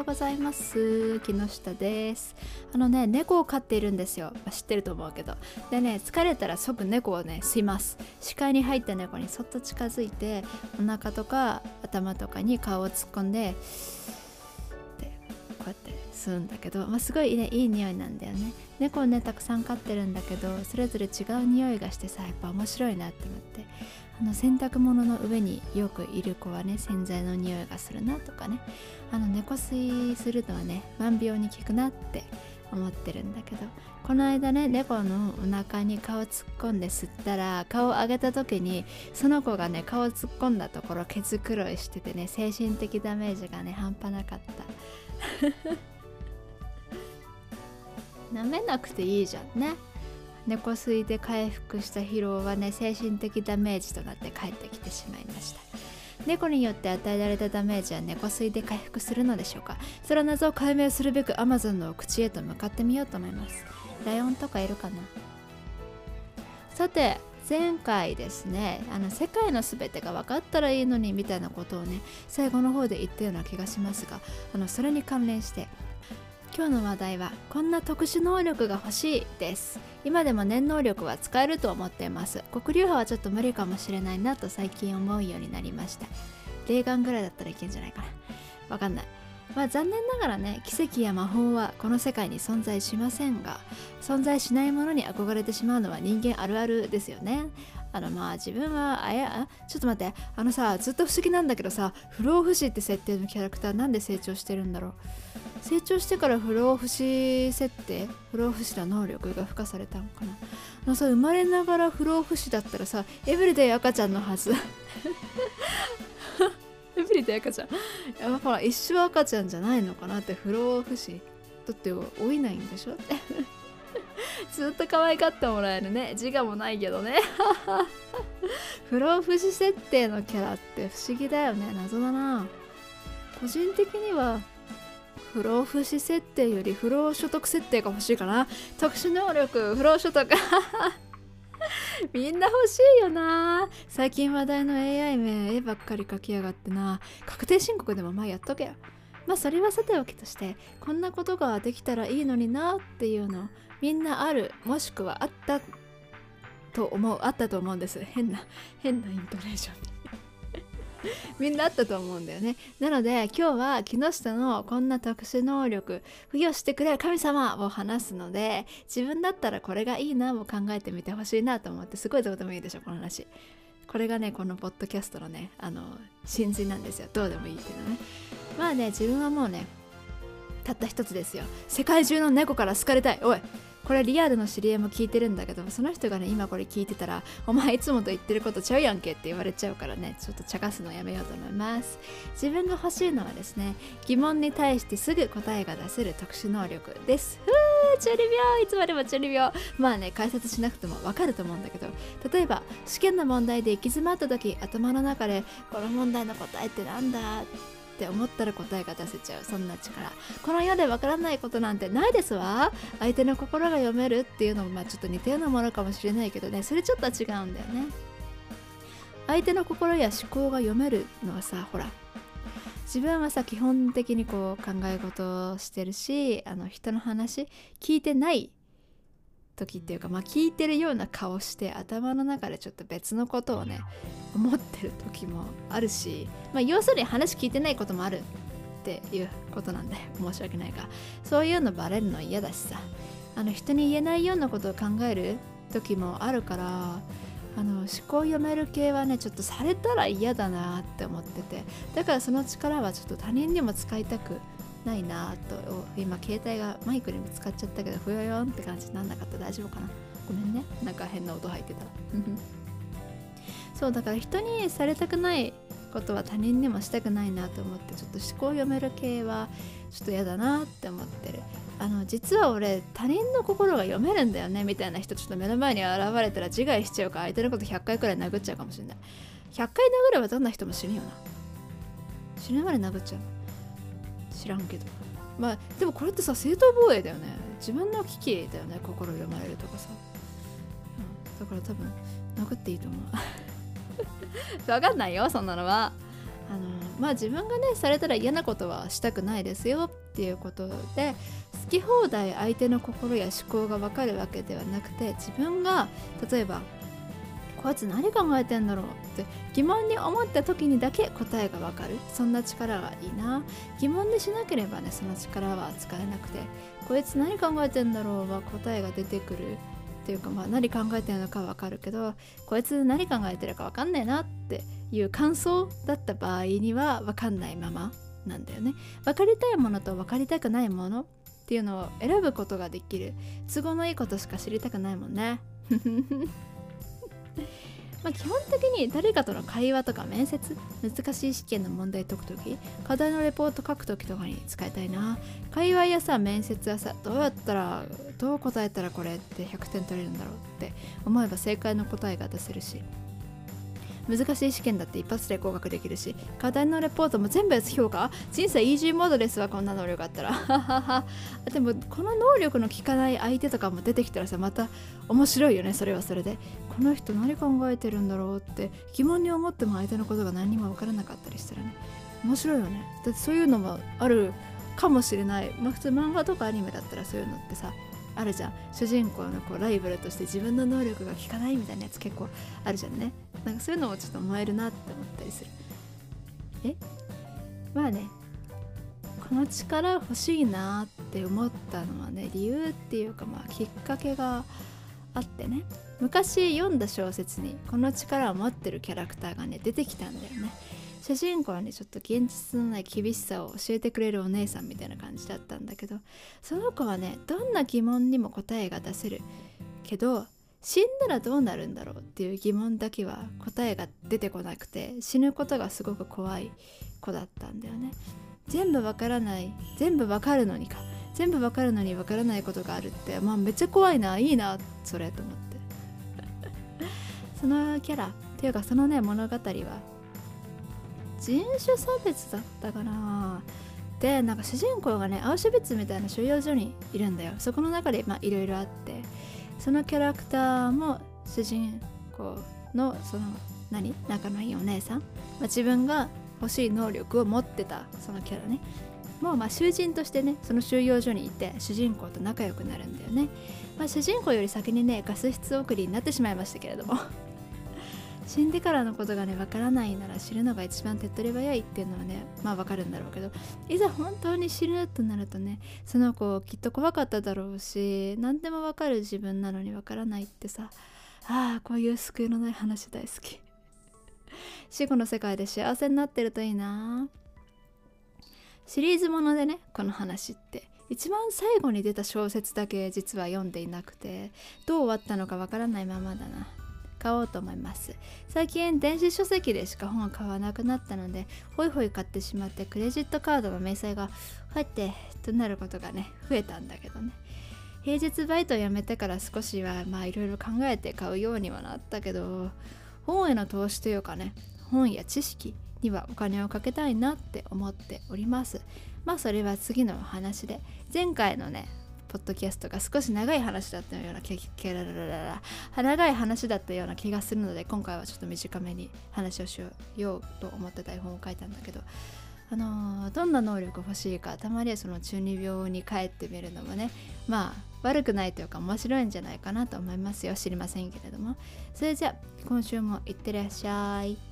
ようございます。木下です。あのね猫を飼っているんですよ、まあ、知ってると思うけど。でね疲れたら即猫をね吸います。視界に入った猫にそっと近づいてお腹とか頭とかに顔を突っ込んででこうやって吸うんだけど、まあ、すごいねいい匂いなんだよね。猫をねたくさん飼ってるんだけどそれぞれ違う匂いがしてさやっぱ面白いなって思って。あの洗濯物の上によくいる子はね洗剤の匂いがするなとかね。あの猫吸いするのはね万病に効くなって思ってるんだけど。この間ね猫のお腹に顔突っ込んで吸ったら顔を上げた時にその子がね顔突っ込んだところ毛づくろいしててね精神的ダメージがね半端なかった。舐めなくていいじゃんね。猫吸いで回復した疲労はね精神的ダメージとなって帰ってきてしまいました。猫によって与えられたダメージは猫吸いで回復するのでしょうか？その謎を解明するべく Amazon の口へと向かってみようと思います。ライオンとかいるかな？さて前回ですねあの世界の全てが分かったらいいのにみたいなことをね最後の方で言ったような気がしますがあのそれに関連して今日の話題はこんな特殊能力が欲しいです。今でも念能力は使えると思っています。黒竜派はちょっと無理かもしれないなと最近思うようになりました。霊眼ぐらいだったらいけんじゃないかな。わかんない。まあ残念ながらね奇跡や魔法はこの世界に存在しませんが存在しないものに憧れてしまうのは人間あるあるですよね。あのまあ自分はあやちょっと待ってあのさずっと不思議なんだけどさ不老不死って設定のキャラクターなんで成長してるんだろう。成長してから不老不死設定不老不死の能力が付加されたのかな。あのさ生まれながら不老不死だったらさエブリデイ赤ちゃんのはず。エブリデイ赤ちゃん。やっぱほら一生赤ちゃんじゃないのかなって不老不死。だって老いないんでしょ？ずっと可愛がってもらえるね。自我もないけどね。不老不死設定のキャラって不思議だよね。謎だな。個人的には不老不死設定より不老所得設定が欲しいかな。特殊能力不老所得。みんな欲しいよな。最近話題の AI 名絵ばっかり書きやがってな。確定申告でもまあやっとけよ。まあそれはさておきとしてこんなことができたらいいのになっていうの。みんなあるもしくはあったと思うあったと思うんです。変な変なイントネーション。みんなあったと思うんだよね。なので今日は木下のこんな特殊能力付与してくれる神様を話すので自分だったらこれがいいなを考えてみてほしいなと思ってすごいどうでもいいでしょこの話。これがねこのポッドキャストのねあの真髄なんですよ。どうでもいいっていうのね。まあね自分はもうねたった一つですよ。世界中の猫から好かれたい。おいこれリアルの知り合いも聞いてるんだけどその人がね今これ聞いてたらお前いつもと言ってることちゃうやんけって言われちゃうからねちょっと茶化すのやめようと思います。自分が欲しいのはですね疑問に対してすぐ答えが出せる特殊能力です。ふー中二病。いつまでも中二病。まあね解説しなくてもわかると思うんだけど例えば試験の問題で行き詰まった時頭の中でこの問題の答えってなんだ？って思ったら答えが出せちゃう。そんな力。この世でわからないことなんてないですわ。相手の心が読めるっていうのもまあちょっと似たようなものかもしれないけどね。それちょっと違うんだよね。相手の心や思考が読めるのはさほら。自分はさ基本的にこう考え事をしてるしあの人の話聞いてない時っていうか、まあ、聞いてるような顔して頭の中でちょっと別のことをね思ってる時もあるし、まあ、要するに話聞いてないこともあるっていうことなんで 申し訳ないがそういうのバレるの嫌だしさあの人に言えないようなことを考える時もあるからあの思考読める系はねちょっとされたら嫌だなって思っててだからその力はちょっと他人にも使いたくないなと今携帯がマイクにぶつかっちゃったけどふよよんって感じになんなかった。大丈夫かな？ごめんね。なんか変な音入ってた。そうだから人にされたくないことは他人にもしたくないなと思ってちょっと思考を読める系はちょっと嫌だなって思ってる。あの実は俺他人の心が読めるんだよねみたいな人ちょっと目の前に現れたら自害しちゃうから相手のこと100回くらい殴っちゃうかもしれない。100回殴ればどんな人も死ぬよな。死ぬまで殴っちゃう知らんけど。まあでもこれってさ正当防衛だよね。自分の危機だよね心読まれるとかさ、うん、だから多分殴っていいと思う。分かんないよそんなのは。あのまあ自分がねされたら嫌なことはしたくないですよっていうことで好き放題相手の心や思考が分かるわけではなくて自分が例えばこいつ何考えてんだろうって疑問に思った時にだけ答えがわかる。そんな力がいいな。疑問にしなければねその力は使えなくてこいつ何考えてんだろうは答えが出てくる。っていうかまあ何考えてるのかわかるけどこいつ何考えてるかわかんねえなっていう感想だった場合にはわかんないままなんだよね。分かりたいものと分かりたくないものっていうのを選ぶことができる。都合のいいことしか知りたくないもんね。まあ、基本的に誰かとの会話とか面接難しい試験の問題解く時課題のレポート書く時とかに使いたいな。会話やさ面接はさどうやったらどう答えたらこれって100点取れるんだろうって思えば正解の答えが出せるし。難しい試験だって一発で合格できるし課題のレポートも全部 S 評価？人生イージーモードですわこんな能力あったら。でもこの能力の効かない相手とかも出てきたらさまた面白いよね。それはそれで。この人何考えてるんだろうって疑問に思っても相手のことが何にも分からなかったりしたらね。面白いよね。だってそういうのもあるかもしれない。まあ普通漫画とかアニメだったらそういうのってさあるじゃん。主人公のこうライバルとして自分の能力が効かないみたいなやつ結構あるじゃんね。なんかそういうのもちょっと思えるなって思ったりする。え？まあね。この力欲しいなって思ったのはね理由っていうかまあきっかけがあってね。昔読んだ小説にこの力を持ってるキャラクターがね出てきたんだよね。主人公はねちょっと現実のない厳しさを教えてくれるお姉さんみたいな感じだったんだけどその子はねどんな疑問にも答えが出せるけど死んだらどうなるんだろうっていう疑問だけは答えが出てこなくて死ぬことがすごく怖い子だったんだよね。全部わからない全部わかるのにか全部わかるのにわからないことがあるってまあめっちゃ怖いないいなそれと思って。そのキャラっていうかそのね物語は人種差別だったかな。でなんか主人公がねアウシュビッツみたいな収容所にいるんだよ。そこの中でいろいろあって。そのキャラクターも主人公のその何仲のいいお姉さん、まあ、自分が欲しい能力を持ってたそのキャラね。もうまあ囚人としてねその収容所にいて主人公と仲良くなるんだよね、まあ、主人公より先にねガス室送りになってしまいましたけれども。死んでからのことがねわからないなら知るのが一番手っ取り早いっていうのはねまあわかるんだろうけどいざ本当に死ぬとなるとねその子きっと怖かっただろうし何でもわかる自分なのにわからないってさああこういう救いのない話大好き。死後の世界で幸せになってるといいな。シリーズものでねこの話って一番最後に出た小説だけ実は読んでいなくてどう終わったのかわからないままだな。買おうと思います。最近電子書籍でしか本を買わなくなったのでホイホイ買ってしまってクレジットカードの明細が入ってとなることがね増えたんだけどね。平日バイトを辞めてから少しはまあいろいろ考えて買うようにはなったけど本への投資というかね本や知識にはお金をかけたいなって思っております。まあそれは次のお話で前回のねポッドキャストが少し長い話だったような気長い話だったような気がするので今回はちょっと短めに話をしようと思って台本を書いたんだけどあのー、どんな能力欲しいかたまにはその中二病に帰ってみるのもねまあ悪くないというか面白いんじゃないかなと思いますよ知りませんけれどもそれじゃあ今週もいってらっしゃい。